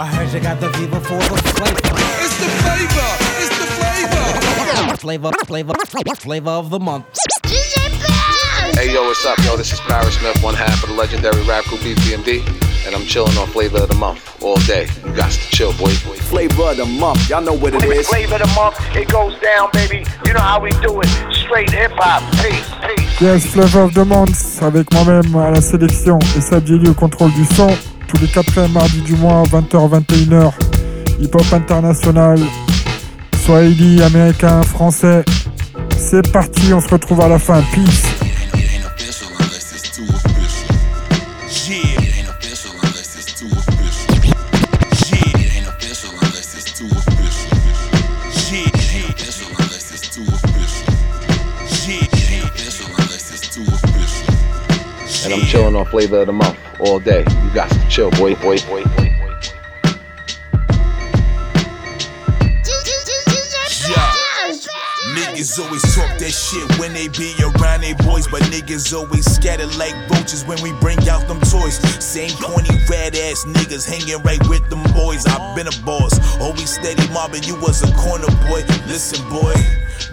I heard you got the fever for the flavor. It's the flavor. It's the flavor. Flavor, flavor, flavor of the month. Hey yo, what's up, yo? This is Parrish Smith, one half of the legendary rap group EPMD, and I'm chilling on Flavor of the Month all day. You got to chill, boy. boy. Flavor of the month, y'all know what it is. Flavor of the month, it goes down, baby. You know how we do it. Straight hip hop. Peace, peace. Yes, Flavor of the Month, avec moi-même à la sélection et Sadjeli au contrôle du son, tous les 4 mardis du mois, 20h-21h. Hip-hop international, swahili, américain, français. C'est parti, on se retrouve à la fin. Peace. and I'm chilling on the. All day. You got to chill, boy, boy, boy, boy. Niggas always talk that shit when they be around they boys, but niggas always scatter like roaches when we bring out them toys. Same pointy red ass niggas hanging right with them boys. I've been a boss, always steady mobbing. You was a corner boy. Listen, boy,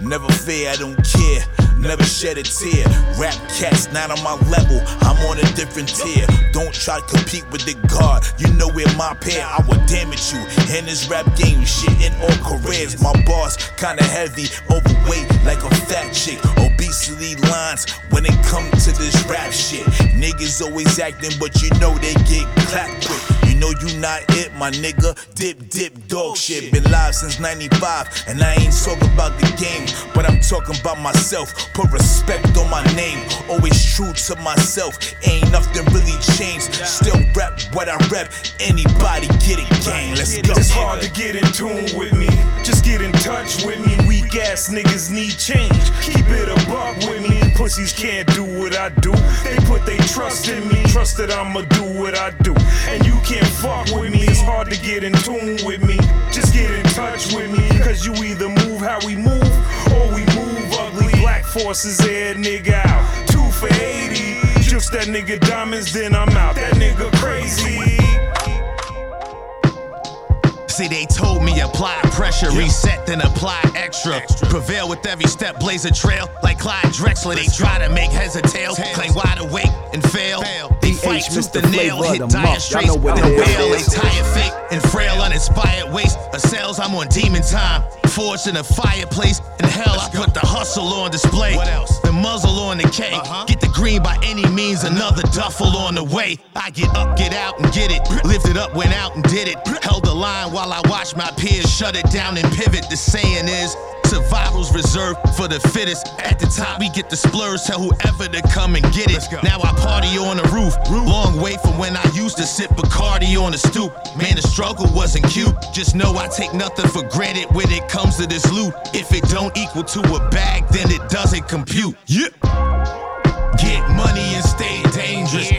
never fear, I don't care. Never shed a tear. Rap cats not on my level. I'm on a different tier. Don't try to compete with the guard. You know where my pair. I will damage you in this rap game. Shit in all careers. My boss kinda heavy, overweight like a fat chick. Obesity lines when it come to this rap shit. Niggas always acting, but you know they get clapped quick. You know you not it, my nigga. Dip, dip, dog shit. Been live since 95, and I ain't talking about the game, but I'm talking about myself. Put respect on my name. Always true to myself. Ain't nothing really changed. Still rap what I rap. Anybody get it, gang. Let's go. It's hard to get in tune with me. Just get in touch with me. Weak ass niggas need change. Keep it a buck with me. Pussies can't do what I do. They put they trust in me. Trust that I'ma do what I do. And you can't fuck with me. It's hard to get in tune with me. Just get in touch with me. Cause you either move how we move or we move ugly. Black forces air nigga out. Two for 80. Just that nigga diamonds, then I'm out. That nigga crazy. See, they told me apply pressure, reset, then apply extra. Prevail with every step, blaze a trail like Clyde Drexler. They try to make heads or tails, claim wide awake and fail. They fight tooth and nail, hit the dire straits, the it is. bail. They tired, fake, and frail, uninspired waste. A cells, I'm on demon time. Forged in a fireplace. In hell, I put the hustle on display. What else? The muzzle on the cake. Get the green by any means, another duffel on the way. I get up, get out, and get it. Lifted up, went out and did it. Held the line while I watch my peers shut it down and pivot. The saying is. Survival's reserved for the fittest. At the top, we get the splurs, tell whoever to come and get it. Now I party on the roof. Long way from when I used to sip Bacardi on the stoop. Man, the struggle wasn't cute. Just know I take nothing for granted when it comes to this loot. If it don't equal to a bag, then it doesn't compute. Yeah. Get money and stay dangerous.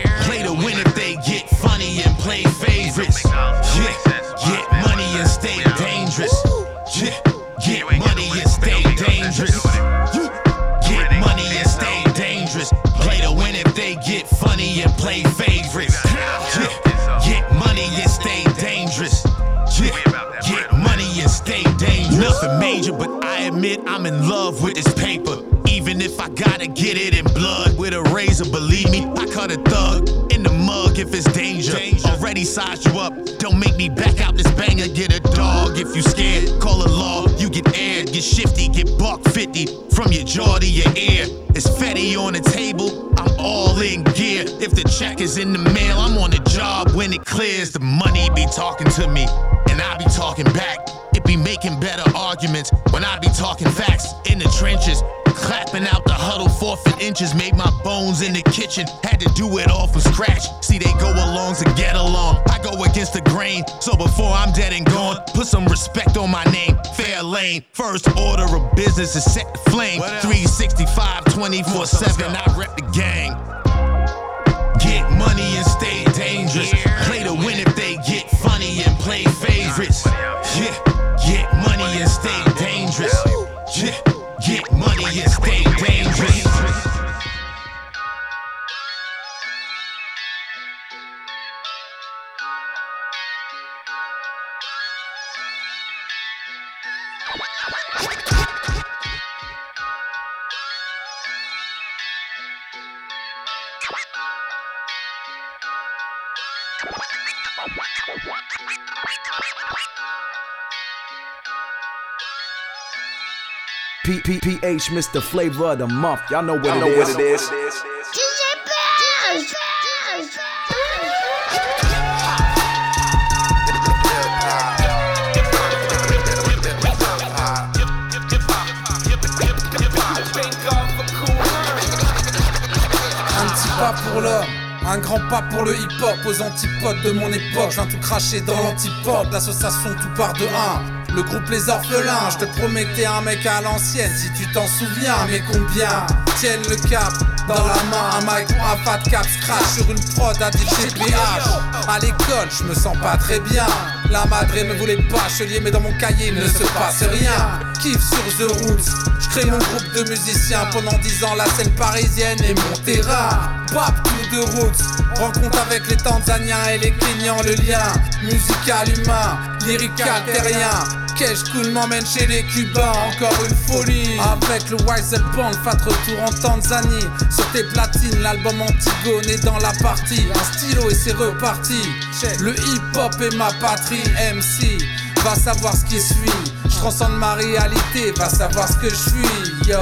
Admit I'm in love with this paper. Even if I gotta get it in blood with a razor, believe me, I cut a thug in the mug if it's danger. Already sized you up. Don't make me back out this banger. Get a dog if you scared. Call a law. You get aired, get shifty, get buck 50 from your jaw to your ear. Fatty on the table. I'm all in gear. If the check is in the mail, I'm on the job when it clears. The money be talking to me, and I be talking back. It be making better arguments when I be talking facts in the trenches. Clapping out the huddle, forfeit inches, made my bones in the kitchen. Had to do it all from scratch. See, they go along to get along. I go against the grain, so before I'm dead and gone, put some respect on my name. Fair lane, first order of business is set the flame. 365, 24 7, I rep the gang. Get money and stay dangerous. Play to win if they get funny and play favorites. Yeah, get money and stay dangerous. Yeah, get money and stay dangerous. P P P H, Mr. Flavor of the Month. Y'all know what, it, is. what it is. Un petit pas pour l'homme, un grand pas pour le hip-hop, aux antipodes de mon époque, je viens tout cracher dans l'antipode, l'association tout part de un. Le groupe Les Orphelins, je te promets t'es un mec à l'ancienne si tu t'en souviens, mais combien tiennent le cap dans la main, un mic ou un fat cap scratch sur une prod à DJ PH. À l'école, je me sens pas très bien. La madre me voulait pas chelier, mais dans mon cahier il ne se passe rien. Kiff sur The Roots, je crée mon groupe de musiciens pendant 10 ans, la scène parisienne est mon terrain. Pap tout de rencontre avec les Tanzaniens et les Kenyans, le lien musical humain, lyrical terrien. Cash Cool m'emmène chez les Cubains, encore une folie. Avec le Wise Band, fat retour en Tanzanie. Sur tes platines, l'album Antigone est dans la partie. Un stylo et c'est reparti. Le hip hop est ma patrie, MC. Va savoir ce qui suit. Je transcende ma réalité, va savoir ce que je suis. Yo.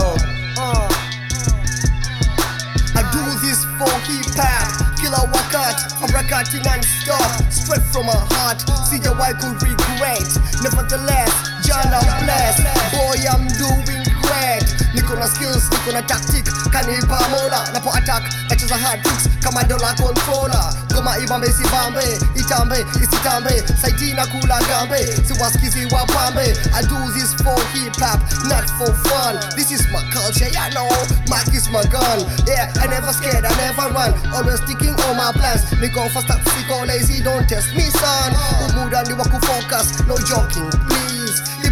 Rocking non-stop. Straight from my heart, see your wife could regret. Nevertheless, John, I'm blessed. Boy, I'm doing great. Niko na skills, niko na tactic. Kanipa mola, napo attack. Nacheza hard tricks, kama dola controller. Goma ibambe sibambe, itambe, isitambe. Saiti na kula gambe, siwasikizi wapambe. I do this for hip hop, not for fun. This is my culture, yeah, know. Mic is my gun. Yeah, I never scared, I never run. Always sticking on my plans. Niko fast up, siko lazy, don't test me, son. Umuda ni waku focus, no joking, please.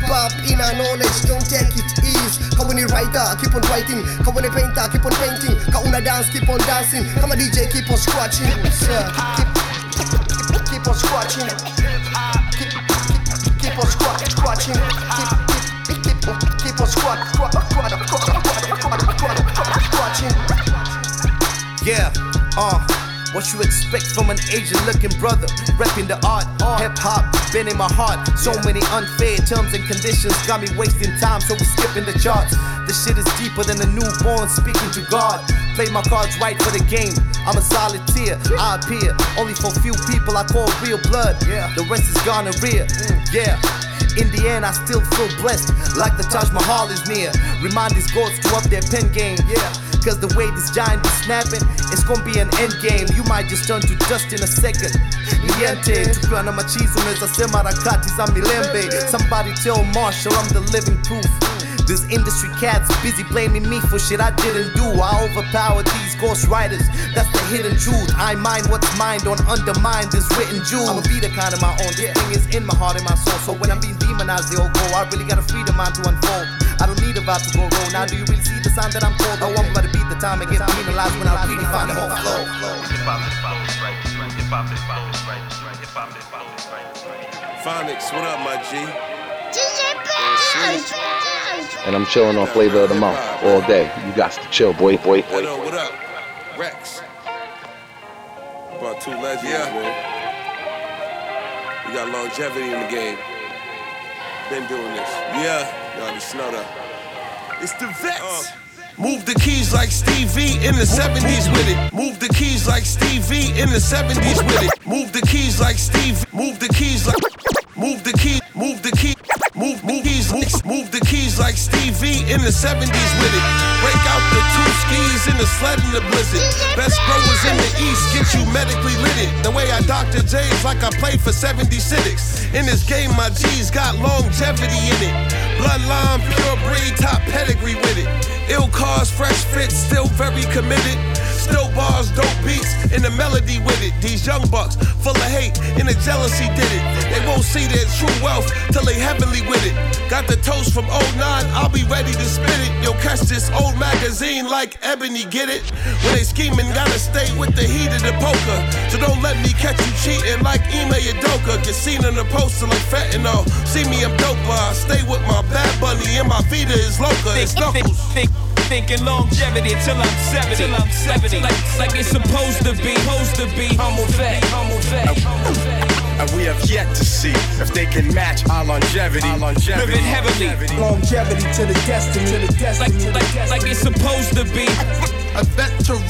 Hip hop in a knowledge, don't take it easy. Come when you writer, keep on writing. Come when you painter, keep on painting. Come when dance, keep on dancing. Come a DJ, keep on scratching. Keep, keep, keep on scratching. Keep, keep, keep on scratch, scratching. Keep, keep, keep, keep, keep on scratch, scratch, scratch, scratch, scratch, scratch, scratching. Yeah, uh. What you expect from an Asian looking brother? Repping the art, hip hop, been in my heart. So many unfair terms and conditions got me wasting time, so we skipping the charts. The shit is deeper than a newborn speaking to God. Play my cards right for the game. I'm a solitaire, I appear only for few people I call real blood. The rest is gonorrhea. Mm. Yeah. In the end, I still feel blessed, like the Taj Mahal is near. Remind these gods to up their pen game, yeah. Cause the way this giant is snapping, it's gonna be an end game. You might just turn to dust in a second. Niente, tukiwa na machizo unaweza sema harakati za milembe. Somebody tell Marshall I'm the living proof. This industry cats busy blaming me for shit I didn't do. I overpower these ghost writers. That's the hidden truth. I mind what's mine, don't undermine this written jewel. I'ma be the kind of my own. This thing is in my heart and my soul. So when I'm being demonized, they all go. I really got a freedom mind to unfold. I don't need a vibe to go roll. Now do you really see the sign that I'm cold? Oh, I'm about to beat the time and get penalized when I really find the whole flow. Phonics, what up, my G? And I'm chilling on flavor of the month all day. You got to chill, boy, boy, boy. What up, what up? Rex. Brought two legends, man. We got longevity in the game. Been doing this. Yeah. Y'all just know that. It's the vets. Uh, move the keys like Stevie in the 70s with it. Move the keys like Stevie in the 70s with it. Move the keys like Steve. Move the keys like. Move the key. Move the key. Move, move keys. Move, move the keys like Stevie in the 70s with it. Break out the in the sled in the blizzard. Best growers in the east get you medically lit. The way I Dr. J's like I played for 76. In this game, my G's got longevity in it. Bloodline, pure breed, top pedigree with it. Ill cars, fresh fits, still very committed. Still bars, dope beats, and the melody with it. These young bucks, full of hate, and the jealousy did it. They won't see their true wealth till they heavenly with it. Got the toast from 09, I'll be ready to spit it. Yo, catch this old magazine like Ebony, get it? When they scheming, gotta stay with the heat of the poker. So don't let me catch you cheating like Ime Udoka. Get seen in the poster like fentanyl. See me, I'm doper. I stay with my bad bunny and my Vita is loca. It's knuckles. Thinking longevity till I'm 70. Till I'm 70. Like, like it's supposed to be. Supposed to be. Humble vet. Humble vet. And we have yet to see if they can match our longevity. Our longevity. Living heavily. Longevity to the destiny. To the destiny. Like, like, like it's supposed to be. A veteran.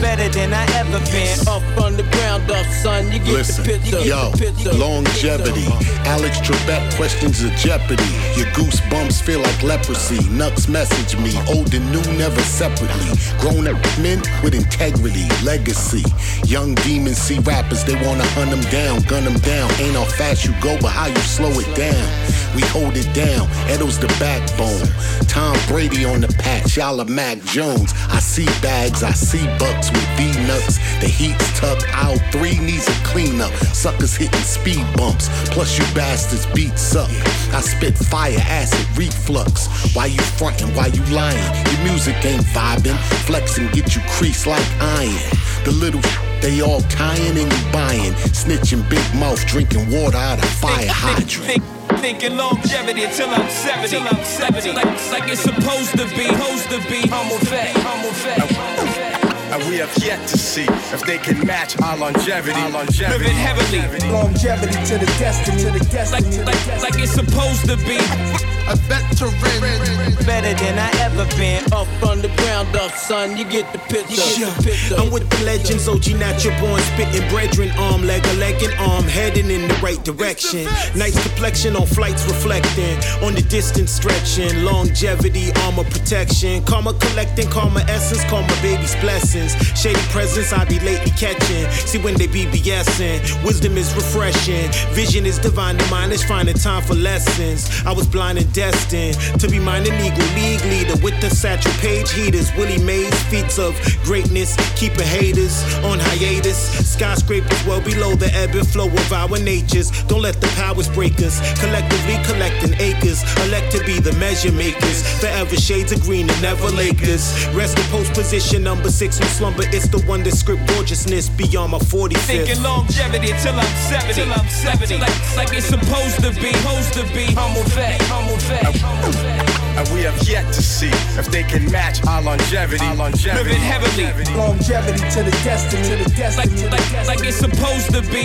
Better than I ever been. Up from the ground up, son. You get Listen, the picture. yo, the picture. longevity. Alex Trebek questions of jeopardy. Your goosebumps feel like leprosy. Nux message me, old and new, never separately. Grown up men with integrity, legacy. Young demons see rappers, they wanna hunt them down, gun them down. Ain't how fast you go, but how you slow it down. We hold it down, Edo's the backbone. Tom Brady on the patch, y'all are Mac Jones. I see bags, I see bucks with V-nuts. The heat's tucked, aisle three needs a cleanup. Suckers hitting speed bumps, plus you bastards beat suck. I spit fire, acid, reflux. Why you frontin', why you lying? Your music ain't vibing, flexing get you creased like iron. The little they all tying and you buying. Snitching big mouth, drinking water out of fire hydrant. Think, thinking longevity till I'm 70. Till I'm 70. Like, like it's supposed to be. Supposed to be. Humble vet. Humble vet. And we have yet to see if they can match our longevity. Our longevity. Living heavily. Longevity to the destiny. To the destiny. Like, like, like it's supposed to be. A veteran. Better than I ever been. Up from the ground up, son. You get the picture. Yeah. The picture. I'm with the legends, OG natural born, spitting brethren, arm, leg, a leg, and arm, heading in the right direction. Nice complexion on flights reflecting, on the distance stretching, longevity, armor protection, karma collecting, karma essence, karma baby's blessings. Shady presence I be lately catching. See when they be BSing, wisdom is refreshing, vision is divine, the mind is finding time for lessons. I was blind and destined to be mine an eagle league leader with the Satchel Paige heaters, Willie Mays, feats of greatness, keeping haters on hiatus. Skyscrapers well below the ebb and flow of our natures. Don't let the powers break us. Collectively collecting acres, elect to be the measure makers. Forever shades of green and never Lakers. Rest in post position number six on slumber. It's the one that script gorgeousness beyond my 45th. Thinking longevity till I'm 70. Till I'm 70. Like, like it's supposed to be. Supposed to be. Humble vet. Humble vet. And we have yet to see if they can match our longevity. Our longevity. Living heavily. Longevity to the destiny. To the destiny. Like, like, like it's supposed to be.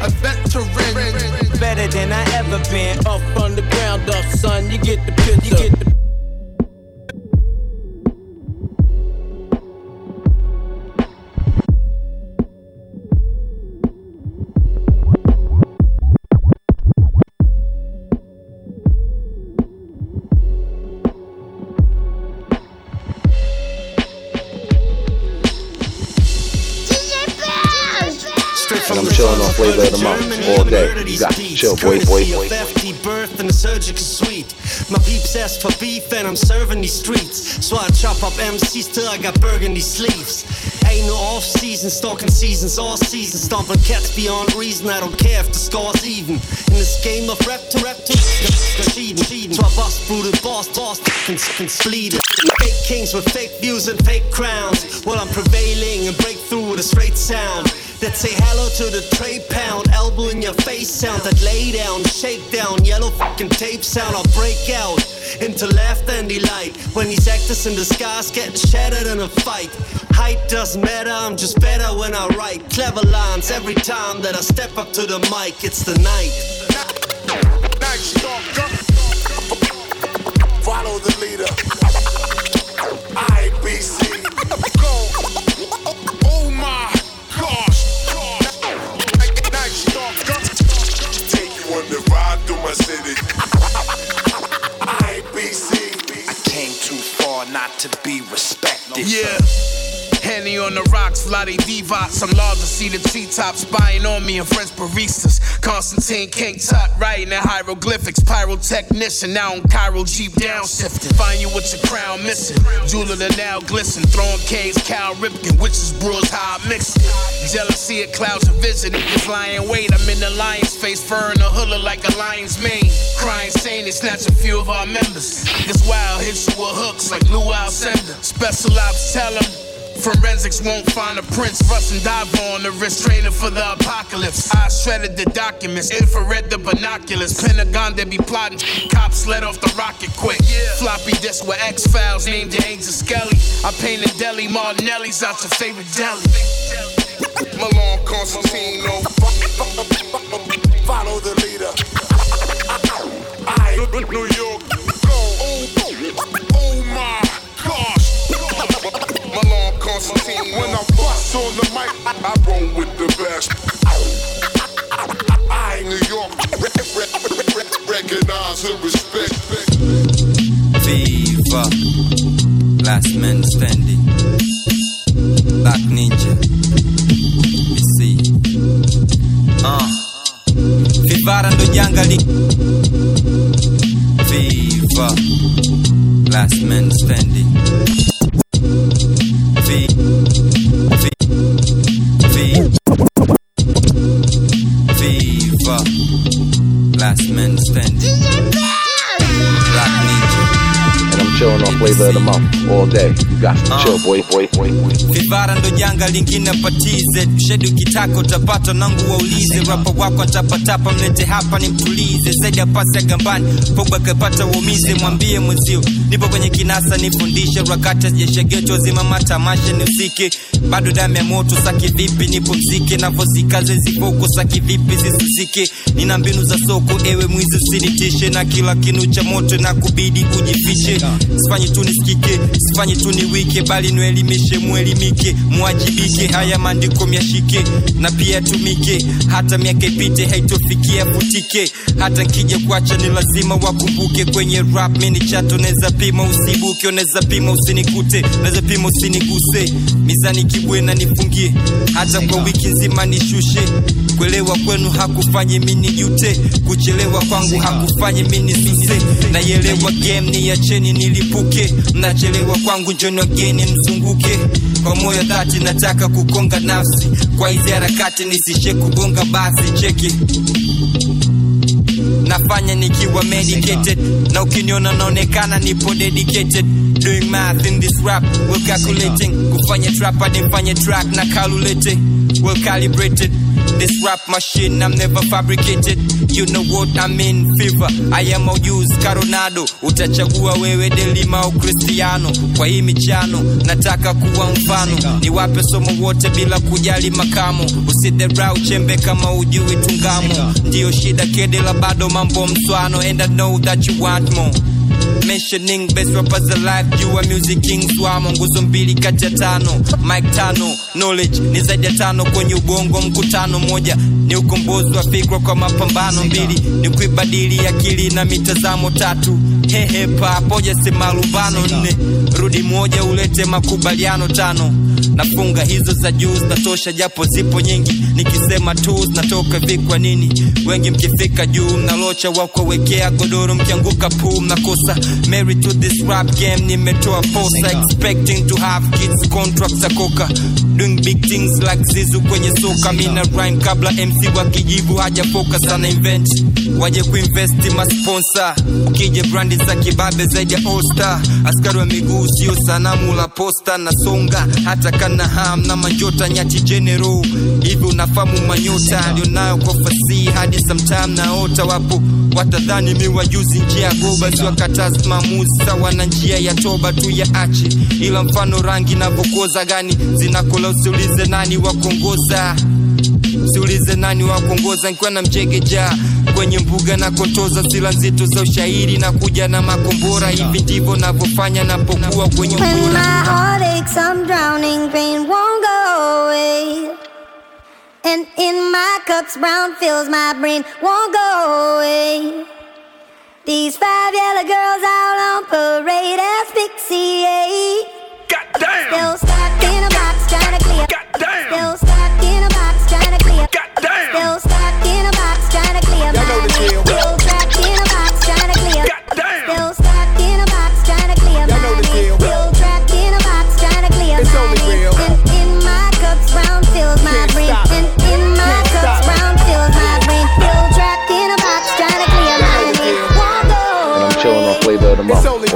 A veteran. Better than I ever been. Up from the ground up, son. You get the picture. You get the And I'm chilling on flavor of the month all day. You got to chill, boy, boy, boy. FD birth in the surgical suite. My peeps ask for beef and I'm serving these streets. So I chop up MCs till I got burgundy sleeves. Ain't no off season, stalking seasons, all seasons. Stomping cats beyond reason. I don't care if the score's even. In this game of rap to rap to cheating, cheating. So I bust through the boss, boss, can bleed. Fake kings with fake views and fake crowns. While I'm prevailing and break through with a straight sound. That say hello to the trade pound, elbow in your face sound. That lay down, shake down, yellow fucking tape sound. I'll break out into laughter and delight. When these actors in the skies getting shattered in a fight. Height doesn't matter, I'm just better when I write. Clever lines every time that I step up to the mic. It's the night. Follow the leader. Lottie. I'm large to see the treetops spying on me and French baristas. Constantine King Tut writing in hieroglyphics. Pyrotechnician, now on Cairo Jeep downshifting. Find you with your crown missing. Jeweler the now glisten. Throwing K's, Cal Ripken. Witches brews, how I mix it. Jealousy of clouds of vision. Niggas lying wait. I'm in the lion's face, fur in a hula like a lion's mane. Crying, saying they snatch a few of our members. Niggas wild, hits you with hooks like Lou Alcindor. Special ops tell 'em Forensics won't find a prince. Russ and Dive on the wrist, training for the apocalypse. I shredded the documents, infrared the binoculars. Pentagon, they be plotting. Cops let off the rocket quick. Floppy disk with X Files, named the Angel Skelly. I painted Deli Martinelli's out your favorite deli. Malone Constantino. Follow the leader. I, New York. When I bust on the mic, I roll with the best. I, New York. Recognize and respect. Viva Last man standing Black Ninja BC uh. Vivara ndo janga li Viva Last man standing Vi flavor of the month all day. You got to chill, boy, boy, boy, boy. Vivara ndo janga lingine patize shedi ukitaka utapata nangu waulize rapa wako ntapatapa mlete hapa ni mtulize zaidi ya pasi ya gambani pogba kapata umize mwambie mwenzio nipo kwenye kinasa nifundishe rakata sijashegeto zima matamashe ni usiki. bado damu ya moto saki vipi nipo mzike navozikaze zipoko saki vipi zisuzike nina mbinu za soko ewe mwizi usinitishe na kila kinu cha moto na kubidi kujifishe. sifanyi tu nisikike sifanyi tu ni wike bali nielimishe mwelimike mwajibike. Haya maandiko myashike na pia tumike hata miaka ipite haitofikia futike hata nkija kuacha ni lazima wakumbuke. Kwenye rap mini chato neza pima usibuke. Neza pima usinikute. Neza pima usiniguse mizani kibwena nifungie. Hata kwa wiki nzima nishushe. Kuelewa kwenu hakufanye mini jute. Kuchelewa kwangu hakufanye mini suse. Naielewa game ni yacheni nilipuke mnachelewa kwangu njoni wageni mzunguke. Kwa moyo dhati nataka kukonga nafsi. Kwa hizi harakati nisishe kugonga basi cheki. Nafanya nikiwa medicated. Na ukiniona naonekana nipo dedicated. Doing math in this rap well calculating. Kufanya trap hadi mfanye track na calculating. Well calibrated this rap machine I'm never fabricated. You know what I mean fever. I am a use Coronado utachagua wewe Delima au Cristiano. Kwa hii michano nataka kuwa mfano. Ni wape somo wote bila kujali makamo. Usidharau chembe kama ujui tungamo. Ndiyo shida kede la bado mambo mswano. And I know that you want more mentioning best rappers alive you are music kings wamo nguzo mbili kati ya tano. Mike tano knowledge ni zaidi ya tano kwenye ubongo mkutano moja. Ni ukombozi wa fikra kwa mapambano mbili. Ni kuibadili akili na mitazamo tatu hehepa poja si lumbano nne. Rudi moja ulete makubaliano tano. Nafunga hizo za juu zinatosha japo zipo nyingi. Nikisema tu zinatoka vikwa nini? Wengi mkifika juu mnalocha wakuwekea godoro mkianguka puu mnakosa Marry to this rap game nimetoa posa. Expecting to have kids contracts akoka koka. Doing big things like zizu kwenye soka. Mina rhyme kabla mc wa kijivu hajafoka sana invent waje kuinvesti masponsa ukije brandi za kibabe zaidi ya osta, askari wa miguu sio sanamu la posta na songa, hata kana ham na majota nyati general. Hivi unafamu manyota alionayo kwa fasihi hadi sometime naota wapo watadhani mi wajuzi njia ya goba siwakatazi maamuzi sawa na njia ya toba tu ya achi, ila mfano rangi navokoza gani? Zinakola usiulize nani wakongoza usiulize nani wakongoza nkiwa na mchegeja kwenye mbuga na kotoza sila nzito za ushairi na kuja na makombora hivi ndivyo navyofanya napokuwa kwenye When my ubora I'm drowning, pain won't go away. And in my cups, brown fills my brain, won't go away. These five yellow girls out on parade asphyxiate. Goddamn! Still stuck in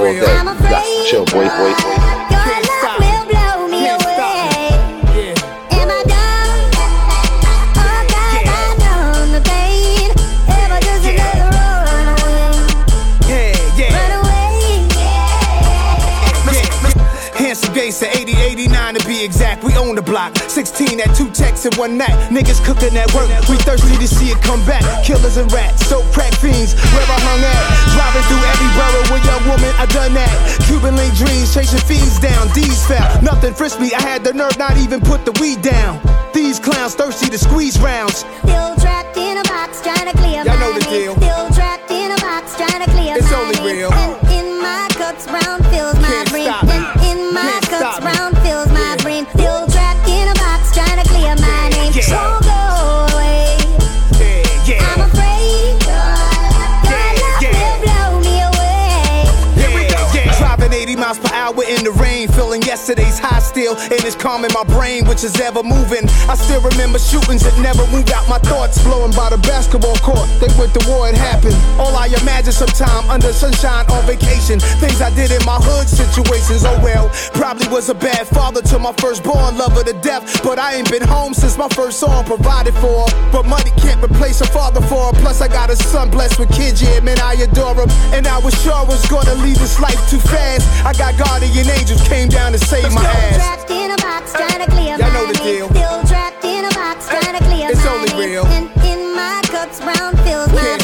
all day. You got chill, boy, boy, boy. Own the block. 16 at two texts in one night. Niggas cooking at work. We thirsty to see it come back. Killers and rats, so crack fiends. Where I hung at. Driving through every borough with young woman, I done that. Cuban link dreams, chasing fiends down. D's fell. Nothing frisked me. I had the nerve not even put the weed down. These clowns thirsty to squeeze rounds. Still trapped in a box trying to clear Y'all know the deal. Yesterday's high still, and it's calming my brain, which is ever moving. I still remember shootings that never moved out my thoughts. Blowing by the basketball court, they went to war, it happened. All I imagine sometime under sunshine on vacation. Things I did in my hood situations, oh well. Probably was a bad father to my firstborn, lover to death. But I ain't been home since my first song provided for. But money can't replace a father for. Plus, I got a son blessed with kids, yeah, man, I adore him. And I was sure I was gonna leave this life too fast. I got guardian angels came down to save my ass. trapped in a box trying to clear Y'all know the deal. Still trapped in a box trying to clear It's only real. And in my cups, brown fills Can't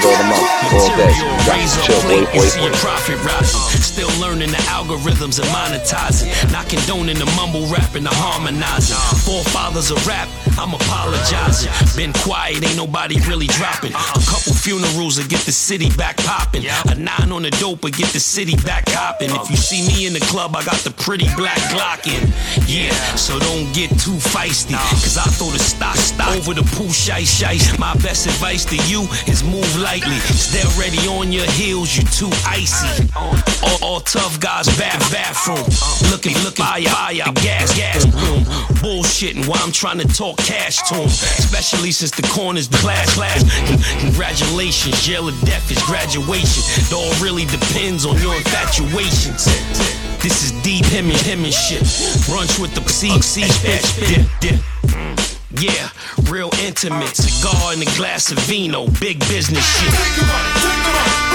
chilling on flavor of the month all day. To chill, boy, boy, boy. Still learning the algorithms and monetizing. Not condoning the mumble rap and the harmonizing. Forefathers of rap, I'm apologizing. Been quiet, ain't nobody really dropping. A couple funerals to get the city back popping. A nine on the dope will get the city back hopping. If you see me in the club, I got the pretty black Glock in. Yeah, so don't get too feisty. Cause I throw the stock stock over the pool shite shite. My best advice to you is move lightly. Stay ready on your heels, you too icy. All, all tough guys, bath bathroom. Looking, looking, fire, fire, gas, gas room. Bullshitting while I'm trying to talk cash to 'em. Especially since the corner's class, class. Congratulations, jail or death is graduation. It all really depends on your infatuations. This is deep him and him and shit. Brunch with the C, C, spit, spit, dip. Yeah, real intimate. Cigar and a glass of vino. Big business shit.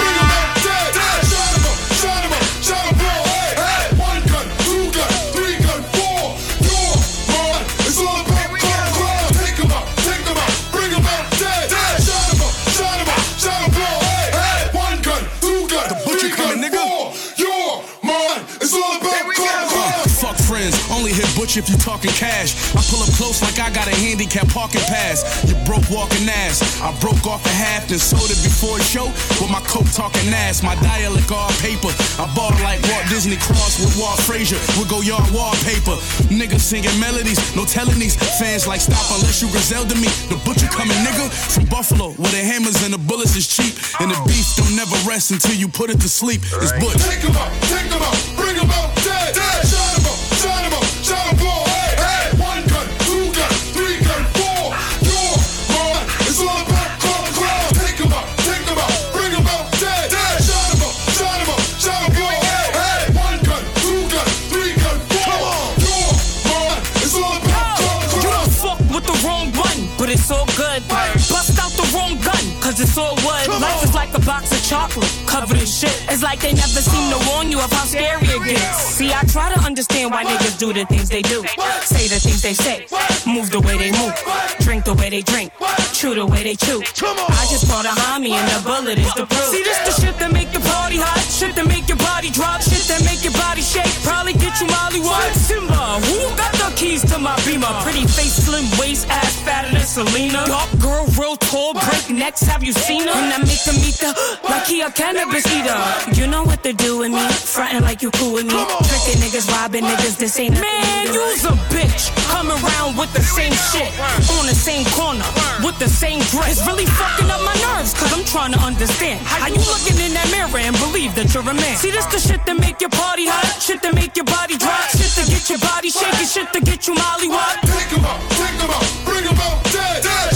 If you talking cash. I pull up close like I got a handicap parking pass. You broke walking ass. I broke off a half, then sold it before the show with my coat talking ass. My dialect all paper. I bought like Walt Disney Cross with Walt Frazier. We go yard wallpaper. Niggas singing melodies, no telling these fans like stop unless you Griselda me. The butcher coming nigga from Buffalo where the hammers and the bullets is cheap. And the beef don't never rest until you put it to sleep. It's Butch. Take him out, take him out, box of chocolate, covered in shit. It's like they never seem to warn you of how scary it gets. See, I try to understand why niggas do the things they do. Say the things they say, move the way they move, drink the way they drink, chew the way they chew. I just brought a homie and the bullet is the proof. See, this the shit that make the party hot, shit that make your body drop, shit that make your body shake. Probably get you Molly? Simba, who got keys to my beamer? Pretty face, slim waist, ass fatter than Selena. Dark girl, real tall, break necks, have you seen her? And I make them eat the, like he a cannabis eater. You know what to do with me, frontin' like you cool with me. Tricking niggas, robbing niggas, this ain't Man, you's a bitch. Come around with the same shit, on the same corner, with the same dress. It's really fucking up my nerves, cause I'm trying to understand. How you looking in that mirror and believe that you're a man? See, this the shit that make your party hot, shit that make your body drop, shit to get your body shaking, shit to get you molly what? Take him out, take him out, bring him out dead. dead.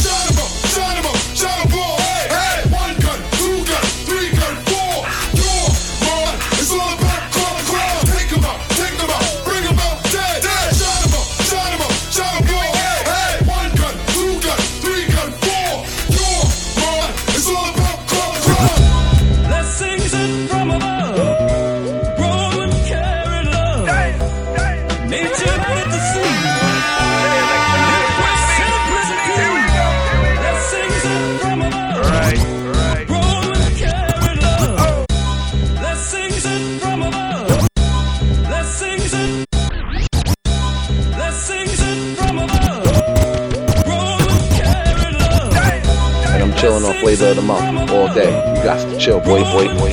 Flavor of the month all day. You got to chill, boy, boy, boy.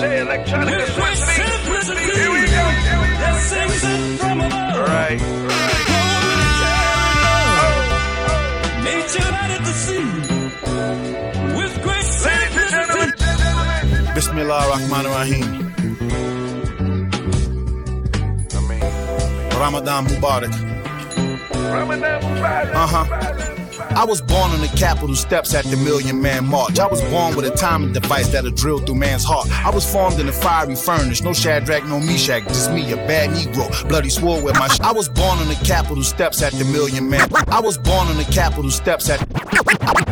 Jay Electronica Swizz. Here we go. All right. Bismillah ar-Rahman ar-Rahim. Ramadan Mubarak. Uh huh. I was born on the Capitol steps at the Million Man March. I was born with a timing device that'll drill through man's heart. I was formed in a fiery furnace, no Shadrach, no Meshach, just me, a bad Negro, bloody swore with my. Sh- I was born on the Capitol steps at the Million Man. I was born on the Capitol steps at.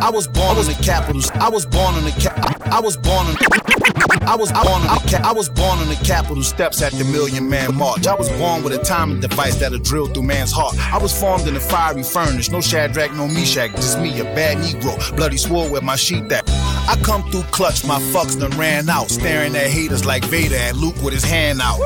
I was born on the Capitol. I was born on the cap. I was born on. I was born the I was born on the Capitol steps at the Million Man March. I was born with a timing device that'll drill through man's heart. I was formed in a fiery furnace, no Shadrach, no Meshach, just me, a bad Negro, bloody swore with my sheet that. I come through clutch, my fucks done ran out, staring at haters like Vader and Luke with his hand out.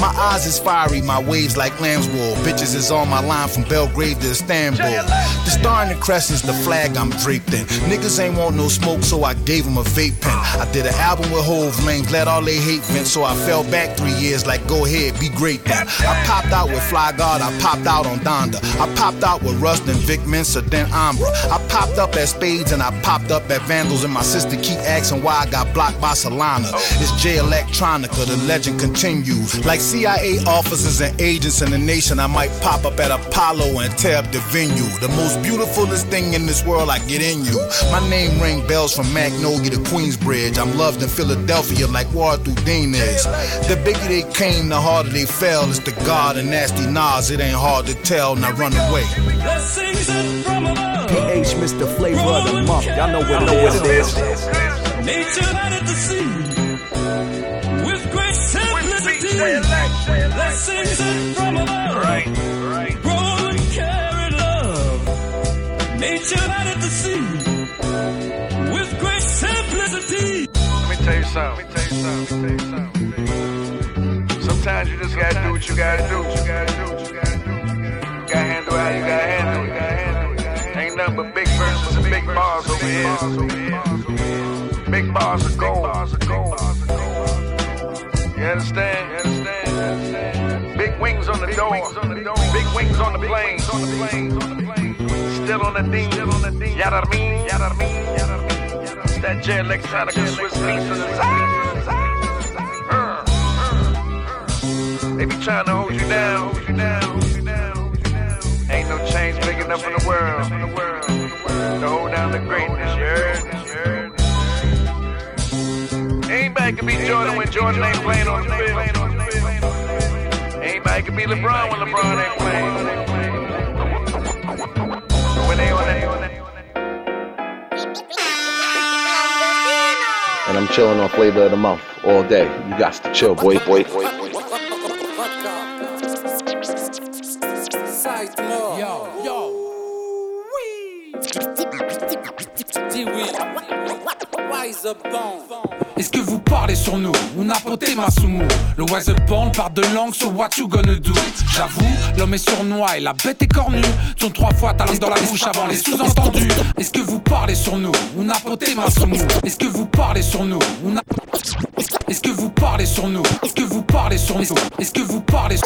My eyes is fiery, my waves like lamb's wool. Bitches is on my line from Belgrade to Istanbul. The star in the crest is the flag I'm draped in. Niggas ain't want no smoke, so I gave them a vape I did an album with Hove Lanes, glad all they hate vent, so I fell back three years like go ahead, be great then. I popped out with Fly God, I popped out on Donda. I popped out with Rust and Vic Mensa, then Ambra. I popped up at Spades and I popped up at Vandals, and my sister keep asking why I got blocked by Solana. It's Jay Electronica, the legend continues. Like CIA officers and agents in the nation, I might pop up at Apollo and tear up the venue. The most beautifulest thing in this world, I get in you. My name ring bells from Magnolia to Queensbridge. I'm loved in Philadelphia like Walter Dean is. The bigger they came, the harder they fell. It's the God and nasty Nas, it ain't hard to tell. Now run away. PH, Mr. Flavor of the Month. Y'all know what, know what it is. Nature at the sea. With great simplicity. Blessings from above. Right, right. Grow and carry love. Nature at the sea. Tell you something. Let me tell you something. Let me tell you something. Sometimes you just gotta do what you gotta do. You gotta do. What you gotta do. You gotta handle how you gotta handle it. You gotta handle it. Ain't nothing but big verses and big bars over here. Big bars of gold. You understand? You understand? Big wings on the door. Big wings on the plane. Still on the ding. Yada mean. Yada mean. It's that Jay Electronica Swizz Beatz They be trying to hold you down. Ain't no change big enough in the world to hold down the greatness. You heard? Anybody can be Jordan when Jordan ain't playing on the field. Anybody can be LeBron when LeBron ain't playing. When they on that. Chilling on flavor of the month all day. You got to chill, boy, boy, boy. Yo, Est-ce que vous parlez sur nous ou n'importe Masumu Le wise up band part de langue sur what you gonna do. J'avoue, l'homme est sournois et la bête est cornue. Sont trois fois ta langue dans la bouche avant les sous-entendus. Est-ce que vous parlez sur nous ou n'importe Masumu Est-ce que vous parlez sur nous ou n'a- Est-ce que vous parlez sur nous? Est-ce que vous parlez sur nous? Est-ce que vous parlez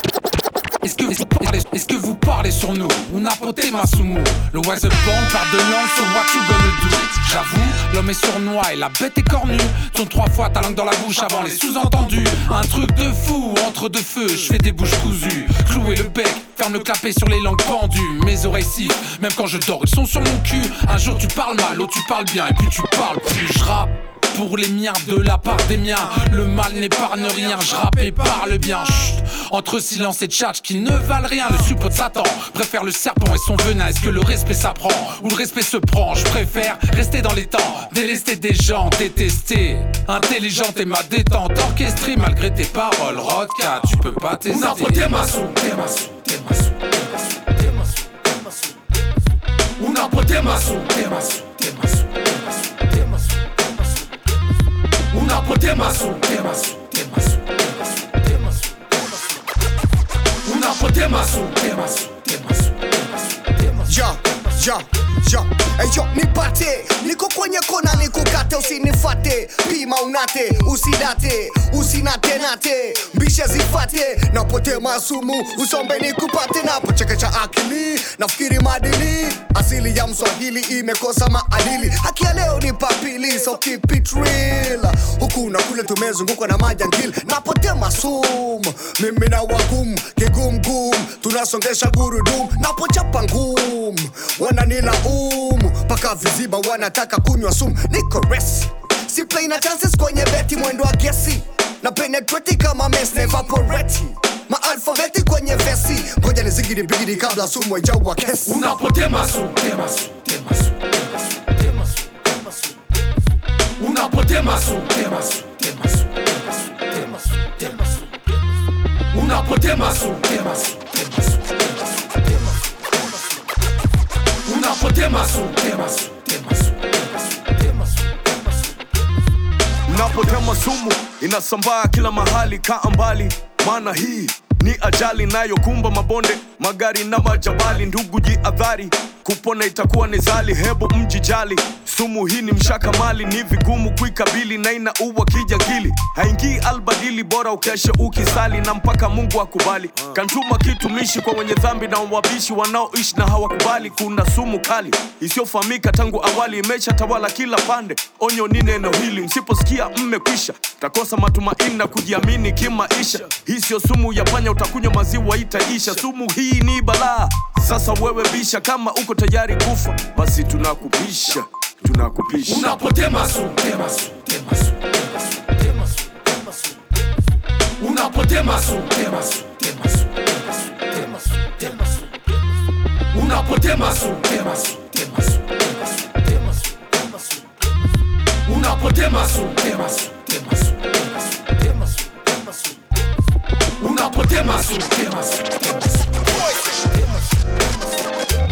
est-ce que, vous parlez sur nous? Ou n'importe Masumu Le wise band part de langue sur what you gonna do? J'avoue, l'homme est sournois et la bête est cornue. Sont trois fois ta langue dans la bouche avant les sous-entendus. Un truc de fou, entre deux feux, je fais des bouches cousues. Clouer le bec, ferme le clapet sur les langues pendues. Mes oreilles sifflent, même quand je dors, ils sont sur mon cul. Un jour tu parles mal, l'autre tu parles bien et puis tu parles plus. Je rappe pour les miens de la part des miens. Le mal n'épargne rien, je rappe et parle bien. Chut. Entre silence et tchatch qui ne valent rien, le suppôt de Satan préfère le serpent et son venin. Est-ce que le respect s'apprend ou le respect se prend Je préfère rester dans les temps, délester des gens, détester. Intelligente et ma détente, orchestrée malgré tes paroles. Rodka, tu peux pas tester. Una pote masu, te masu, te masu, te masu, te masu, te masu. Una pote masu, te masu, te masu, te Una pote masu, te masu, te masu, te masu, te masu, te masu. Ja ja eyo nipate. Niko kwenye kona nikukate. Usinifate. Pima unate. Usidate. Usinatenate mbisha zifate. Napote masumu. Usombe nikupate. Napochekecha akili. Nafikiri madili asili ya mswahili imekosa maadili. Haki ya leo ni papili. So keep it real. Huku na kule tumezungukwa na majangili. Napote masumu, mimi na wagum kigumgum tunasongesha gurudum napochapa ngum wananila umu mpaka viziba wanataka kunywa sumu niko resi si play na chances kwenye beti mwendo wa gesi na penetrati kama mes na evaporate maalfabeti kwenye vesi ngoja nizigidi bigiri kabla sumu haijaua kesi unapotema su tema su tema su tema su tema su tema su unapotema su tema su tema su tema su tema su tema su unapotema su tema su tema su unapotema su tema su tema su tema su tema su Unapotema sumu inasambaa kila mahali, kaa mbali, maana hii ni ajali inayokumba mabonde, magari na majabali. Ndugu jiadhari, kupona itakuwa ni zali, hebu mjijali. Sumu hii ni mshaka mali, ni vigumu kuikabili na ina uwa kijagili Haingii albadili, bora ukeshe ukisali na mpaka Mungu akubali. Kantuma kitumishi kwa wenye dhambi na wabishi wanaoishi na hawakubali. Kuna sumu kali isiyofahamika tangu awali, imesha tawala kila pande. Onyo ni neno hili, msiposikia mmekwisha, takosa matumaini na kujiamini kimaisha. Hii siyo sumu ya panya, utakunywa maziwa itaisha. Sumu hii ni balaa. Sasa wewe bisha, kama uko tayari kufa, basi tunakupisha, tunakupisha. unapotema su tema su tema su tema su tema su tema su unapotema su tema su tema su tema su tema su tema su unapotema su tema su tema su tema su tema su tema su unapotema su tema su tema su tema su tema su tema su unapotema su tema su tema su tema su tema su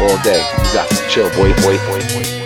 all day. You got to chill, boy, boy, boy, boy.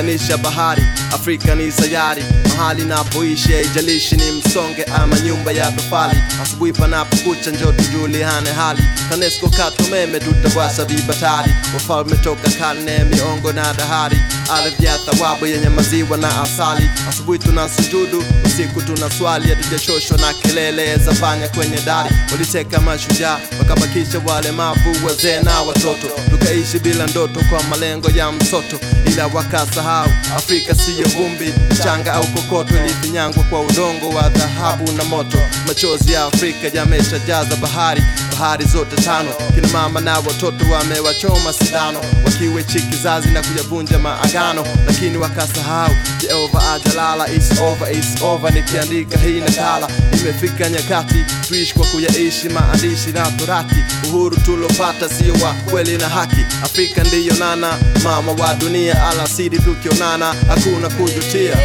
Naunganisha bahari afrika ni sayari mahali napoishi haijalishi ni msonge ama nyumba ya tofali. Asubuhi panapokucha njo tujuliane hali. Tanesco katumeme tutawasa vibatari wafalme toka karne miongo na dahari. Ardhi ya thawabu yenye maziwa na asali. Asubuhi tuna sujudu usiku tuna swali hatujachoshwa na kelele za panya kwenye dari. Waliteka mashujaa wakabakisha wale walemavu wazee na watoto. Tukaishi bila ndoto kwa malengo ya msoto. Ila wakasahau afrika siyo vumbi mchanga au kokoto ilifinyangwa kwa udongo wa dhahabu na moto. Machozi ya afrika yameshajaza bahari bahari zote tano. Kina mama na watoto wamewachoma sindano. Wakiwechi kizazi na kuyavunja maagano. Lakini wakasahau jehova ajalala is over is over. Nikiandika hii nakala imefika nyakati. Tuishi kwa kuyaishi maandishi na torati. Uhuru tulopata sio wa kweli na haki. Afrika ndiyo nana mama wa dunia alasidi tukionana. Hakuna kujutia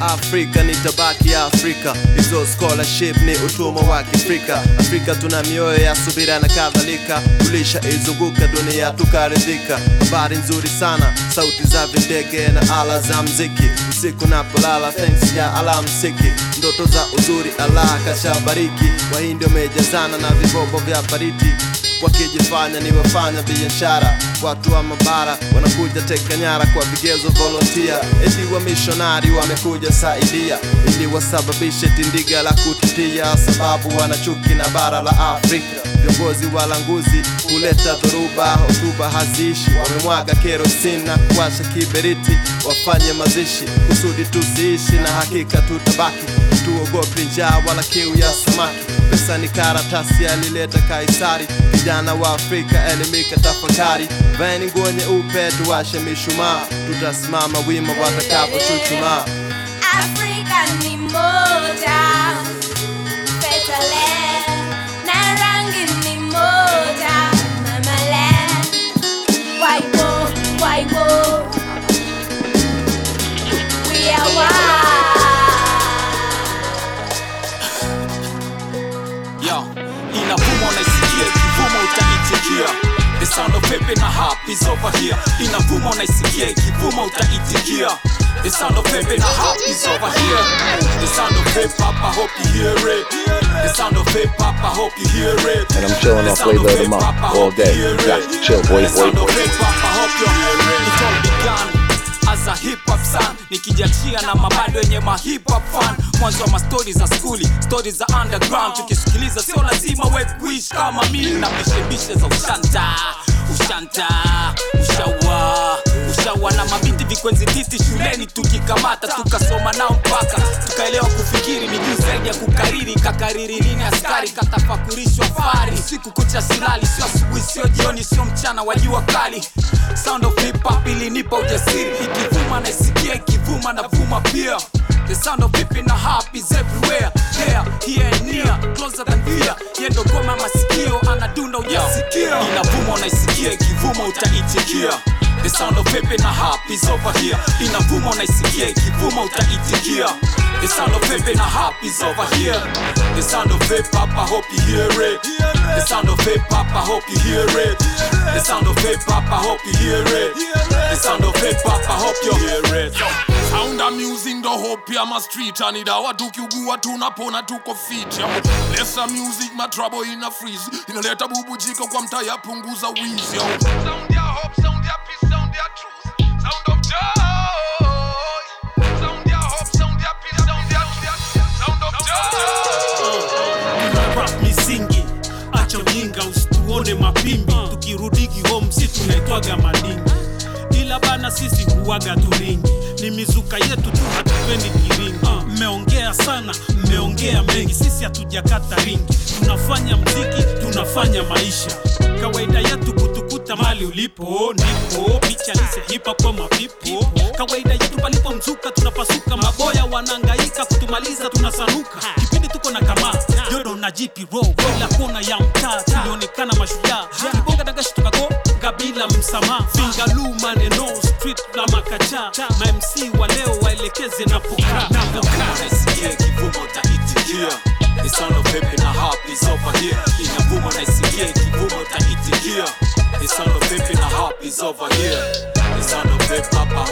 Afrika nitabaki Afrika. Hizo scholarship ni utumwa wa Kiafrika. Afrika tuna mioyo ya subira na kadhalika, tulisha izunguka dunia tukaridhika. Habari nzuri sana, sauti za vindege na ala za mziki, usiku napolala thanks ya alamsiki, ndoto za uzuri Allah kashabariki. Wahindi wamejazana na vibobo vya baridi wakijifanya ni wafanya biashara. Watu wa mabara wanakuja teka nyara kwa vigezo volontia, eti wa mishonari wamekuja saidia ili wasababishe tindiga la kututia, sababu wanachuki na bara la Afrika. Viongozi walanguzi kuleta dhoruba, hotuba haziishi, wamemwaga kerosini na kuwasha kiberiti, wafanye mazishi kusudi tusiishi, na hakika tutabaki tuogopi njaa wala kiu ya samaki. Pesa ni karatasi alileta Kaisari, kijana wa Afrika elimika, tafakari. Vaeni nguo nyeupe, tuwashe mishumaa, tutasimama wima watakapochuchumaa. Afrika ni moja, The of pepe na hop is over here. Inavuma unaisikia, ikivuma utaitikia. The sound of pepe na hop is over here. The sound of hip hop, I hope you hear it. The sound of hip hop, I hope you hear it. And I'm chilling The sound flavor of the month all day. hear You got it. to chill, boy, The boy, sound of boy. hip-hop, I hope you hear it. It all began as a hip hop son nikijachia na mabado yenye ma hip hop fan mwanzo wa mastori za skuli stori za underground tukisikiliza sio lazima we kuishi kama mimi na bishebishe za ushanta ushanta ushawa ushawa na mabindi vikwenzi tisti shuleni tukikamata tukasoma nao mpaka tukaelewa zaidi ya kukariri kakariri nini askari katafakurishwa fari siku kucha silali sio asubuhi sio jioni sio mchana wa jua kali. Sound of hip hop ilinipa ujasiri. Ikivuma naisikia ikivuma na vuma pia. The sound of hip na hop is everywhere. Here here and near, closer than here. Yendo goma masikio, anadunda ujasikia. Inavuma unaisikia, ikivuma utaitikia The sound of pepe na hap is over here. Inavuma unaisikia, ikivuma utaitikia The sound of pepe na hap is over here. The sound of pepe papa I hope you hear it. The sound of pepe papa I hope you hear it. The sound of pepe papa I hope you hear it. The sound of pepe papa I hope you hear it. Sound amusing the hope ya ma street. Ani dawa tukiugua tunapona tuko fit ya. Lesa music ma trouble ina freeze. Inaleta bubujiko kwa mtaa yapunguza wizi yo. Sound ya hope, sound ya peace, tuone mapimbi. Tukirudi kihome si tunaitwaga malingi ila bana sisi huwaga turingi. Ni mizuka yetu tu hatupendi kiringi. Ah. Mmeongea sana mmeongea mengi. Sisi hatujakata ringi. Tunafanya mziki tunafanya maisha. Kawaida yetu kutukuta mali ulipo nipo. Picha lise hipa kwa mapipo. Kawaida yetu palipo mzuka tunapasuka. Maboya wanangaika kutumaliza tunasanuka. Kipindi tuko na kama yodo na jipi ro bila kona ya mtaa tulionekana mashujaa. Kibonga dagashi tukagonga bila msamaha. Fingalu maneno street la makacha ma mc wa leo waelekeze napokaa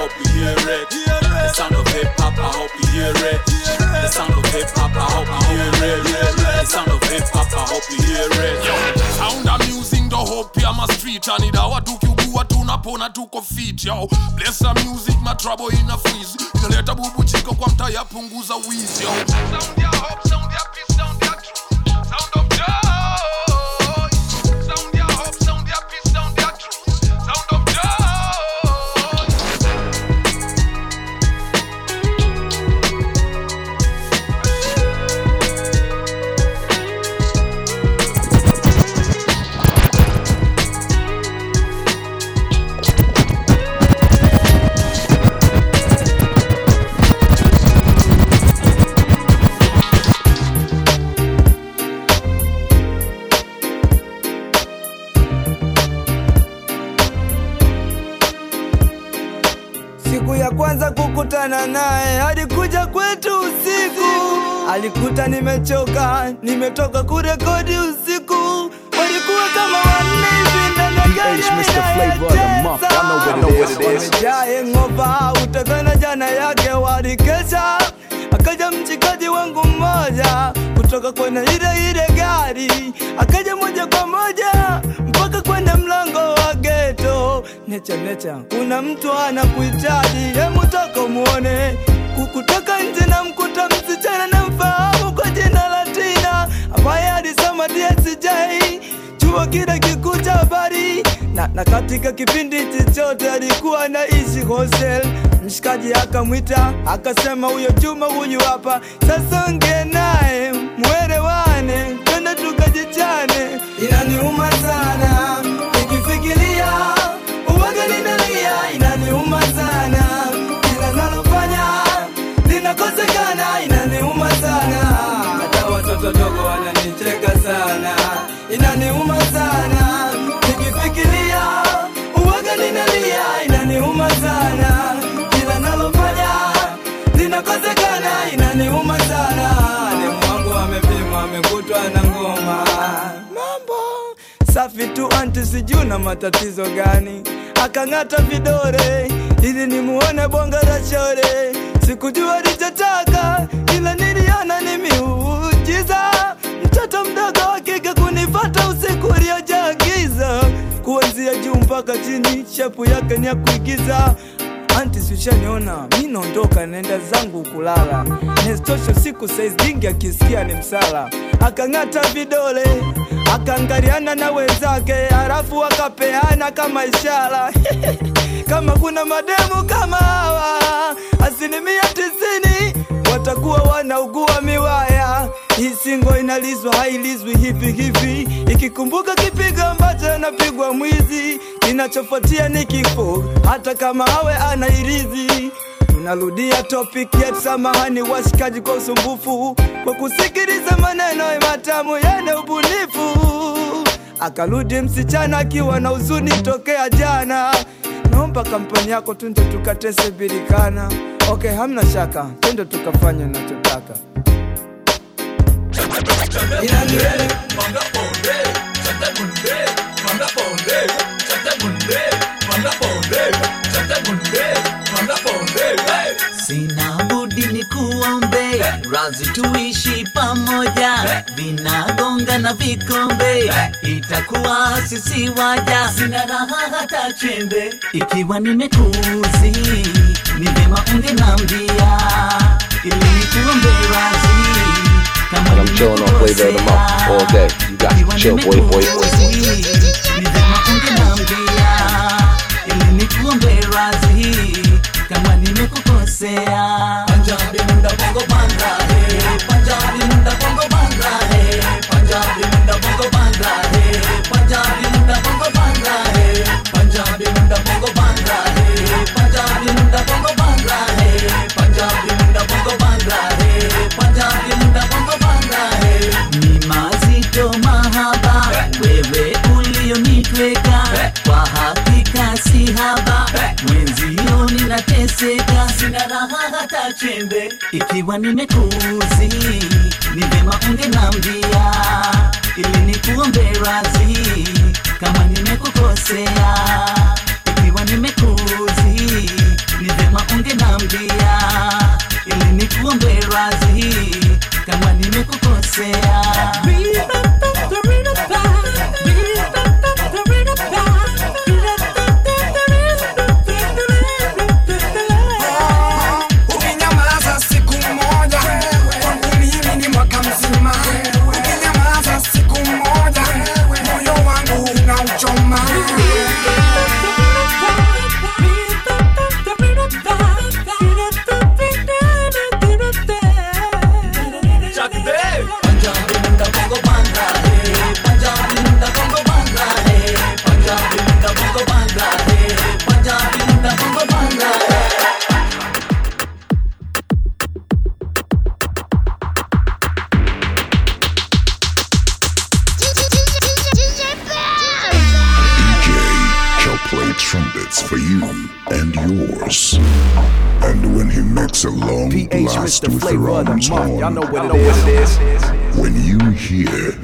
hope you hear it. The sound of hip hop I hope you hear it. The sound of hip hop I hope you hear it. The sound of hip hop I hope you hear it. Sound of music ndo hope ya ma street ani dawa tukiugua tunapona tuko fit yo. Blessa music ma trouble ina freeze. Inaleta bubujiko kwa mtaa yapunguza wizi yo. Sound kukutana naye, alikuja kwetu usiku, alikuta nimechoka, nimetoka kurekodi usiku, walikuwa kama wanne hivi ndani ng'ova gari PH, Mr. Flavor of the month. I know what it is. wamejaa hangover, utazana jana yake walikesha akaja mchikaji wangu mmoja kutoka kwenye ile ile gari, akaja moja kwa moja mpaka kwenye mlango Necha necha, kuna mtu anakuhitaji, hemu toka muone. Kukutoka nje na mkuta msichana na mfahamu kwa jina la Tina ambaye alisoma DSJ chuo kile kikuu cha habari na, na katika kipindi chochote alikuwa anaishi hostel. Mshikaji akamwita akasema, huyo chuma huyu hapa, sasa naye mwelewane, twende tukajichane. Inaniuma linakosekana, uma sana. ni mwangu amepimwa amekutwa na ngoma, mambo safi tu, anti sijui na matatizo gani, akang'ata vidore ili nimuone bonga la shore. Sikujua litataka ila niliona ni miujiza, mtoto mdogo wa kike kunifata usiku uliojaa giza, kuanzia juu mpaka chini, shepu yake ni ya kuigiza anti sishaniona mi naondoka naenda zangu kulala. Nestosho siku saizi dingi akisikia ni msala. Akang'ata vidole akaangaliana na wenzake halafu akapeana kama ishara. Kama kuna mademu kama hawa asilimia tisini watakuwa wanaugua miwaya. Hii singo inalizwa hailizwi hivi hivi. Ikikumbuka kipigo ambacho anapigwa mwizi. Kinachofuatia ni kifo hata kama awe anairizi tunarudia topic ya samahani washikaji kwa usumbufu. Kwa kusikiliza maneno matamu yene ubunifu. Akarudi msichana akiwa na huzuni tokea jana. Naomba kampani yako tunje tukatese birikana okay hamna shaka. Twende tukafanya nachotaka. Sina budi ni kuombe razi tuishi pamoja, vinagonga na vikombe, itakuwa sisi waja. Sina raha hata chembe, ikiwa nimekuzi ni vema ungenambia ili nikuombe radhi kama nimekosea ikiwa nimekosea. Ni vema ungenambia ili nikuombe radhi kama nimekukosea. Punjabi munda bongo band rahe Punjabi munda bongo band rahe Punjabi hata chembe, ikiwa nimekuzi ni vema ungeniambia, ili nikuombe radhi kama nimekukosea, ikiwa nimekuzi ni vema ungeniambia, ili nikuombe radhi kama nimekukosea.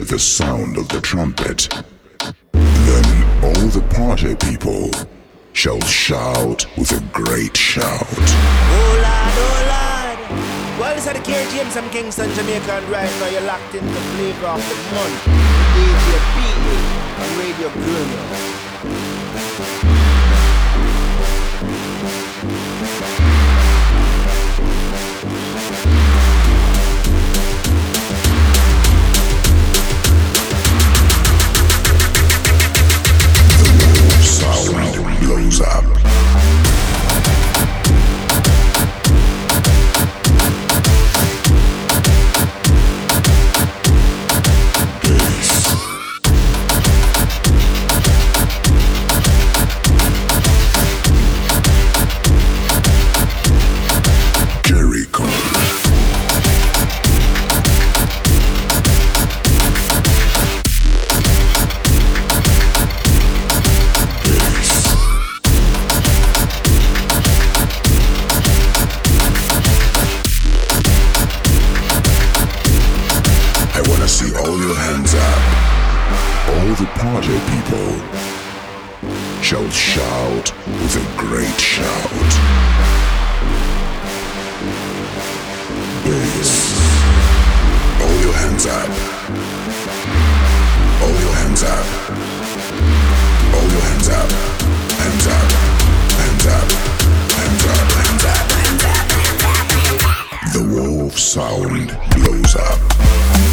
The sound of the trumpet, then all the party people shall shout with a great shout. Oh Lord, oh Lord. Well, this is the K James from Kingston, Jamaica, and right now you're locked in the flavor of the month. DJ on Radio Grenouille. All the party people shall shout with a great shout. Bass. All your hands up. All your hands up. All your hands up. Hands up. Hands up. Hands up. Hands up. Hands up. The wolf sound blows up.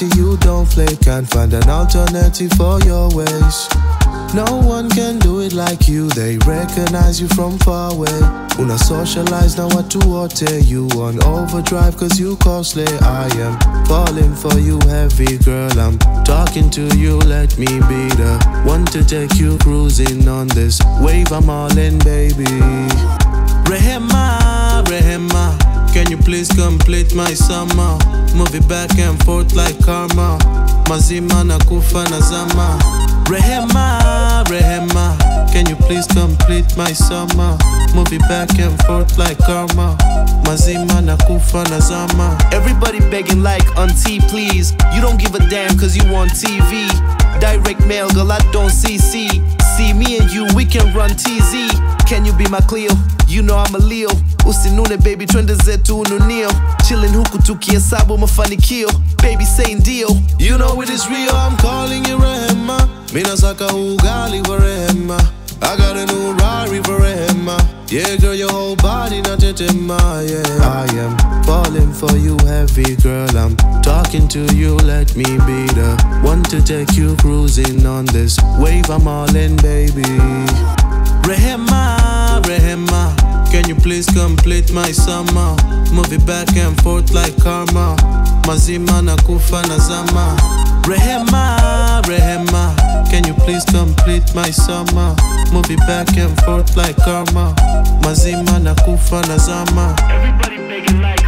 You don't flake, Can't find an alternative for your ways. No one can do it like you. They recognize you from far away. Una socialize now what to water you on overdrive cause you costly. I am falling for you heavy girl. I'm talking to you, let me be the one to take you cruising on this wave. I'm all in, baby. Rehema, Rehema, can you please complete my summer? Move it back and forth like karma. Mazima na kufa na zama. Rehema, Rehema, can you please complete my summer? Move it back and forth like karma. Mazima na kufa na zama. Everybody begging like auntie, please. You don't give a damn cause you on TV. Direct mail, girl, I don't CC. See me and you, we can run TZ. Can you be my Cleo? You know I'm a Leo. Usinune baby, twende zetu ununio. Chillin huku tukihesabu mafanikio. Baby saying deal. You know it is real, I'm calling you Rehema. Mina saka ugali for Rehema. I got a new Rari for Rehema. Yeah, girl, your whole body not tetema, yeah. I am falling for you heavy, girl. I'm talking to you, let me be the one to take you cruising on this wave. I'm all in, baby. Rehema, Rehema, can you please complete my summer? Move it back and forth like karma. Mazima na kufa na zama. Rehema, Rehema, can you please complete my summer? Move back and forth like karma. Mazima na kufa. Everybody begging like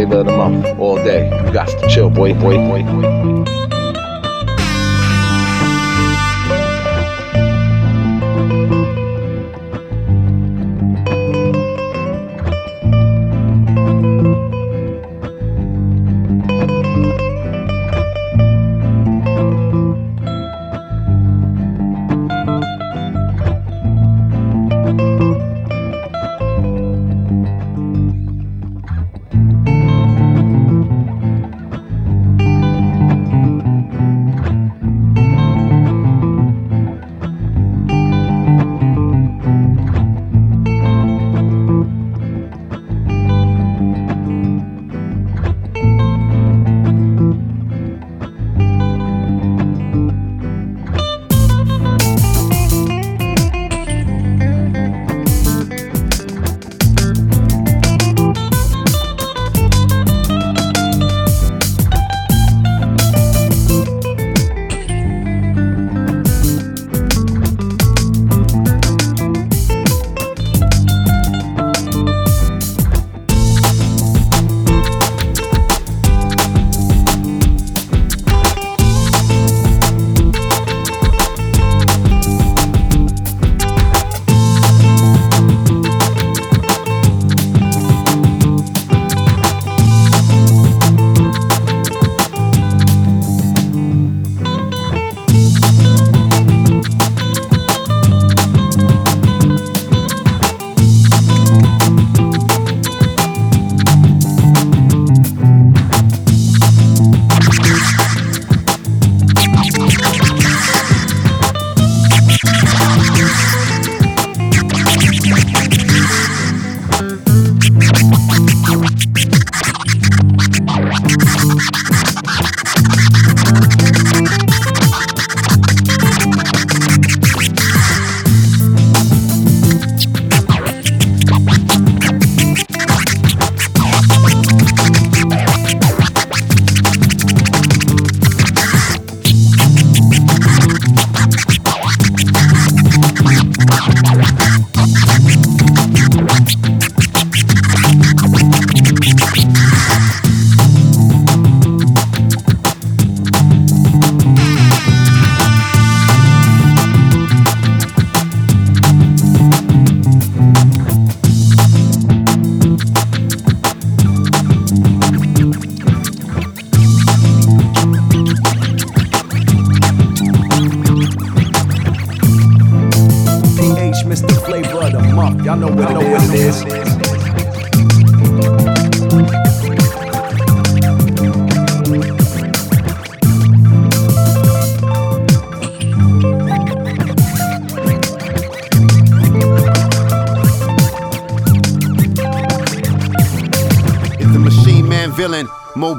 flavor of the month all day. You got to chill, boy, boy, boy, boy.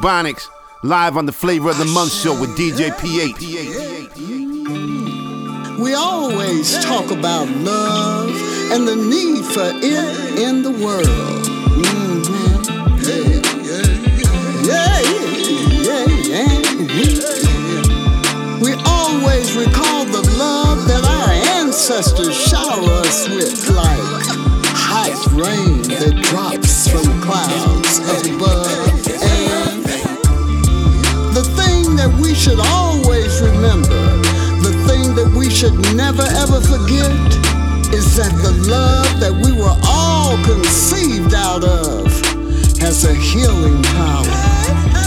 Live on the Flavor of the Month show with DJ PH. We always talk about love and the need for it in the world. Mhm. Yeah, yeah, yeah, yeah. We always recall the love that our ancestors shower us with, like hot rain that drops from clouds should always remember, the thing that we should never ever forget, is that the love that we were all conceived out of has a healing power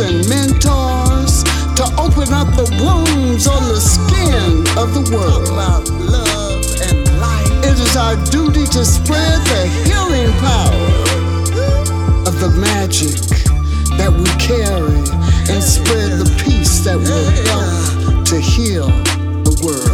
and mentors to open up the wounds on the skin of the world. It is our duty to spread the healing power of the magic that we carry and spread the peace that will help to heal the world.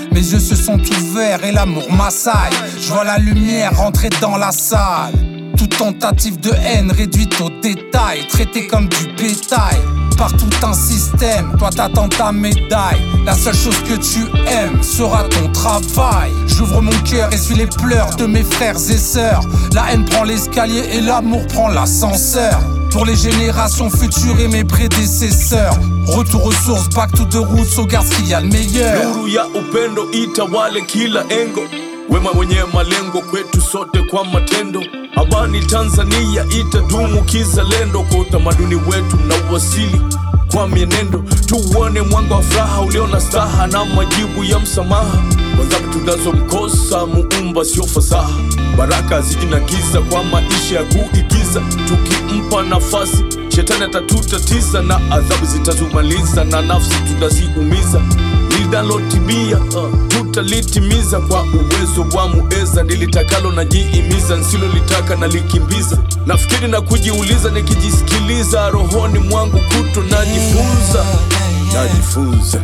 Mes yeux se sont ouverts et l'amour m'assaille Je vois la lumière rentrer dans la salle toute tentative de haine réduite au détail, traitée comme du bétail. Par tout un système, toi t'attends ta médaille. La seule chose que tu aimes sera ton travail. J'ouvre mon cœur et suis les pleurs de mes frères et sœurs. La haine prend l'escalier et l'amour prend l'ascenseur. Pour les générations futures et mes prédécesseurs. Retour aux sources, back to the roots, au garde qu'il y a le meilleur. nuru ya upendo itawale kila engo. Wema mwenye malengo kwetu sote kwa matendo. Amani tanzania itadumu kizalendo. Kwa utamaduni wetu na uwasili kwa mienendo. Tuone mwanga wa furaha ulio na staha na majibu ya msamaha dhambi tunazomkosa muumba sio fasaha. Baraka zijina giza kwa maisha ya kuigiza. Tukimpa nafasi shetani atatutatiza na adhabu zitatumaliza na nafsi tutaziumiza. Linalotibia uh, tutalitimiza kwa uwezo wa mueza nilitakalo najiimiza nsilolitaka nalikimbiza. Nafikiri na kujiuliza nikijisikiliza rohoni mwangu kuto najifunza. Najifunza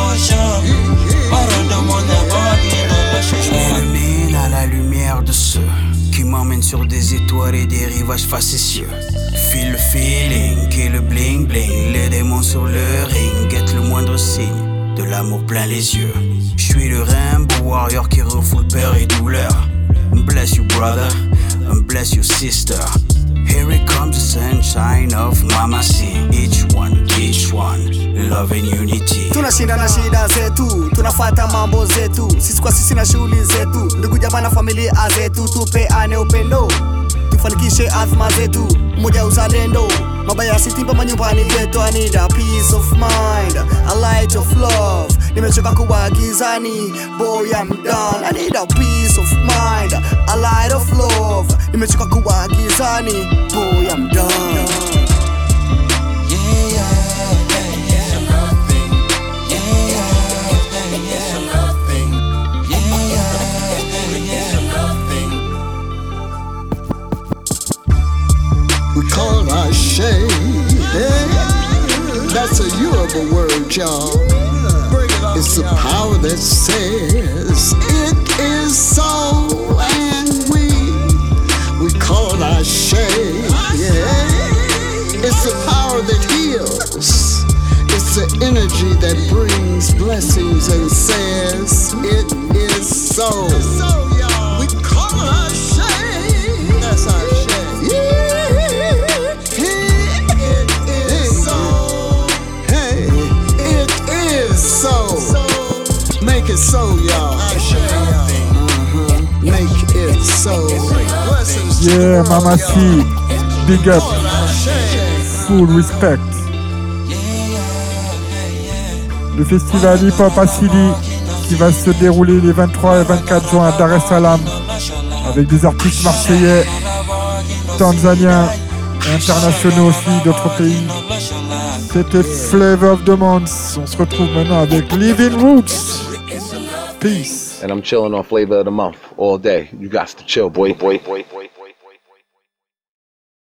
sur des étoiles et des rivages facétieux. Feel le feeling, qui le bling bling, les démons sur le ring, guette le moindre signe de l'amour plein les yeux. Je suis le Rainbow Warrior qui refoule peur et douleur. Bless you brother, bless you sister. Here it comes the sunshine of Mama C. Each one, each one, love and unity. tunashinda tunafata mambo zetu. Sisi kwa sisi na shughuli zetu. Ndugu jamaa na familia zetu tupeane upendo. Tufanikishe azma zetu. Moja uzalendo. Mabaya sitimba manyumbani yetu. I need a peace of mind a light of love. Nimechoka kuwa gizani boy I'm done. I need a peace of mind a light of love. Nimechoka kuwa gizani boy I'm done That's a Yoruba word, y'all. It's the power that says it is so, and we we call our shade. It's the power that heals. It's the energy that brings blessings and says it is so. We call our so, y'all. Uh-huh. Make it so. Yeah, Mama C, big up, full respect. Le festival Hip Hop Assili qui va se dérouler les 23 et 24 juin à Dar es Salaam avec des artistes marseillais, tanzaniens et internationaux aussi d'autres pays. C'était Flavor of the Month. On se retrouve maintenant avec Living Roots. Peace. And I'm chilling on flavor of the month all day. You got to chill, boy, boy, boy, boy, boy.